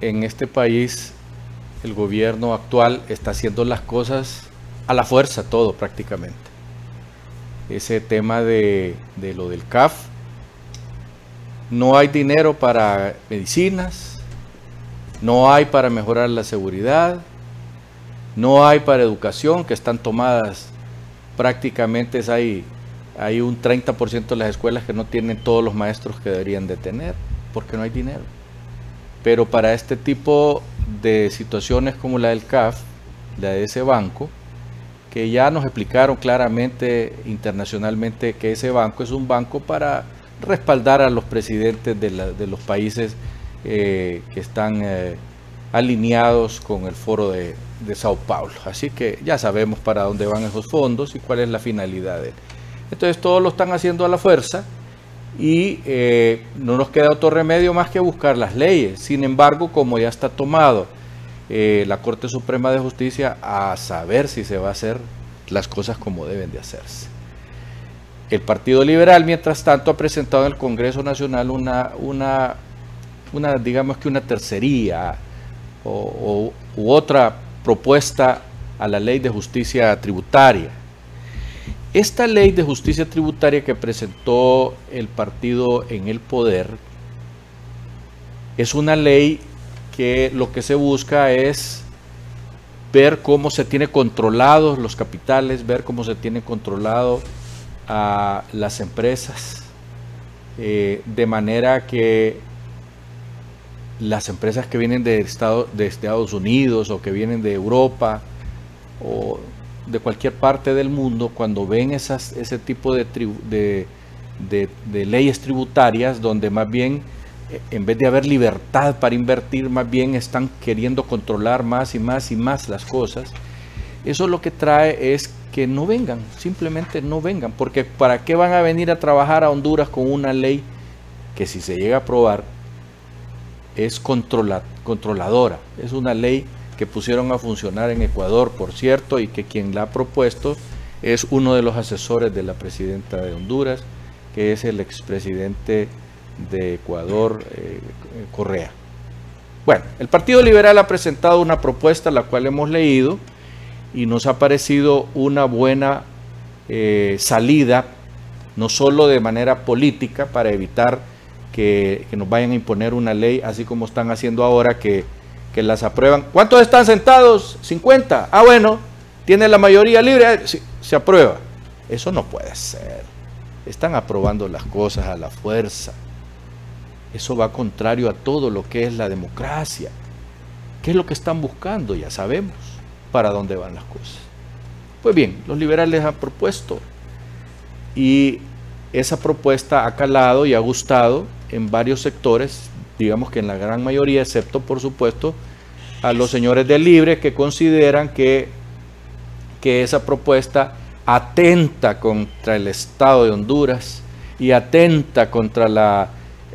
en este país el gobierno actual está haciendo las cosas a la fuerza, todo prácticamente. Ese tema de, lo del CAF, no hay dinero para medicinas, no hay para mejorar la seguridad, no hay para educación, que están tomadas prácticamente, hay, hay un 30% de las escuelas que no tienen todos los maestros que deberían de tener, porque no hay dinero. Pero para este tipo de situaciones como la del CAF, la de ese banco, que ya nos explicaron claramente internacionalmente que ese banco es un banco para respaldar a los presidentes de, los países eh, que están eh, alineados con el foro de, Sao Paulo. Así que ya sabemos para dónde van esos fondos y cuál es la finalidad de él. Entonces todos lo están haciendo a la fuerza y eh, no nos queda otro remedio más que buscar las leyes. Sin embargo, como ya está tomado eh, la Corte Suprema de Justicia a saber si se va a hacer las cosas como deben de hacerse. El Partido Liberal, mientras tanto, ha presentado en el Congreso Nacional una, una, digamos que una tercería o, u otra propuesta a la ley de justicia tributaria. Esta ley de justicia tributaria que presentó el partido en el poder es una ley que lo que se busca es ver cómo se tiene controlados los capitales, ver cómo se tiene controlado a las empresas, eh, de manera que las empresas que vienen de, Estado, de Estados Unidos o que vienen de Europa o de cualquier parte del mundo, cuando ven esas, ese tipo de, de, leyes tributarias donde más bien, eh, en vez de haber libertad para invertir, más bien están queriendo controlar más y más y más las cosas, eso lo que trae es que no vengan, simplemente no vengan, porque ¿para qué van a venir a trabajar a Honduras con una ley que si se llega a aprobar es controladora. Es una ley que pusieron a funcionar en Ecuador, por cierto, y que quien la ha propuesto es uno de los asesores de la presidenta de Honduras, que es el expresidente de Ecuador, eh, Correa. Bueno, el Partido Liberal ha presentado una propuesta, la cual hemos leído, y nos ha parecido una buena eh, salida, no solo de manera política, para evitar que, nos vayan a imponer una ley, así como están haciendo ahora, que, las aprueban. ¿Cuántos están sentados? 50. Ah, bueno, tiene la mayoría libre, se aprueba. Eso no puede ser. Están aprobando las cosas a la fuerza. Eso va contrario a todo lo que es la democracia. ¿Qué es lo que están buscando? Ya sabemos para dónde van las cosas. Pues bien, los liberales han propuesto y esa propuesta ha calado y ha gustado en varios sectores, digamos que en la gran mayoría, excepto por supuesto a los señores del Libre que consideran que, que esa propuesta atenta contra el Estado de Honduras y atenta contra, la,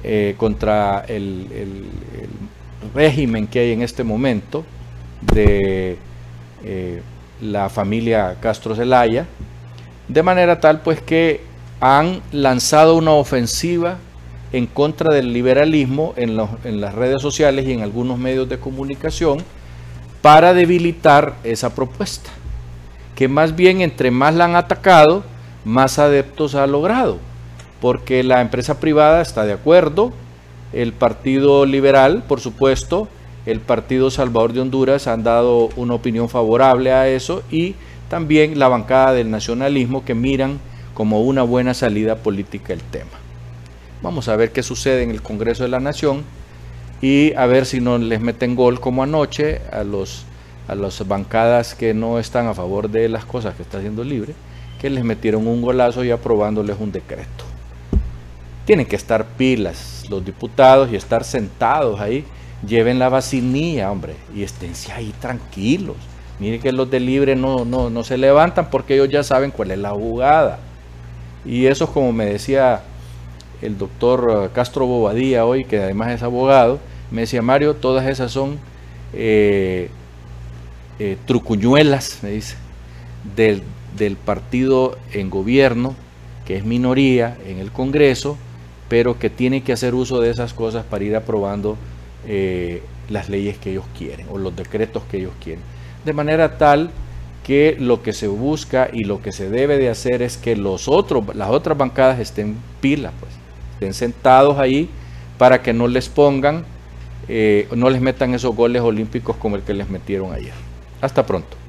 eh, contra el, régimen que hay en este momento de eh, la familia Castro Zelaya, de manera tal pues que han lanzado una ofensiva en contra del liberalismo en, las redes sociales y en algunos medios de comunicación para debilitar esa propuesta, que más bien entre más la han atacado, más adeptos ha logrado, porque la empresa privada está de acuerdo, el Partido Liberal, por supuesto, el Partido Salvador de Honduras han dado una opinión favorable a eso y también la bancada del nacionalismo que miran como una buena salida política el tema. Vamos a ver qué sucede en el Congreso de la Nación y a ver si no les meten gol como anoche a los a las bancadas que no están a favor de las cosas que está haciendo libre, que les metieron un golazo y aprobándoles un decreto. Tienen que estar pilas los diputados y estar sentados ahí. Lleven la vacinilla, hombre, y esténse ahí tranquilos. Miren que los de libre no, no, no se levantan porque ellos ya saben cuál es la jugada. Y eso es como me decía el doctor eh, Castro Bobadilla hoy, que además es abogado, me decía, Mario, todas esas son eh, eh, trucuñuelas, me dice, del, partido en gobierno, que es minoría en el Congreso, pero que tiene que hacer uso de esas cosas para ir aprobando las leyes que ellos quieren o los decretos que ellos quieren. De manera tal que lo que se busca y lo que se debe de hacer es que los otros, las otras bancadas estén pilas, pues, estén sentados ahí para que no les pongan, eh, no les metan esos goles olímpicos como el que les metieron ayer. Hasta pronto.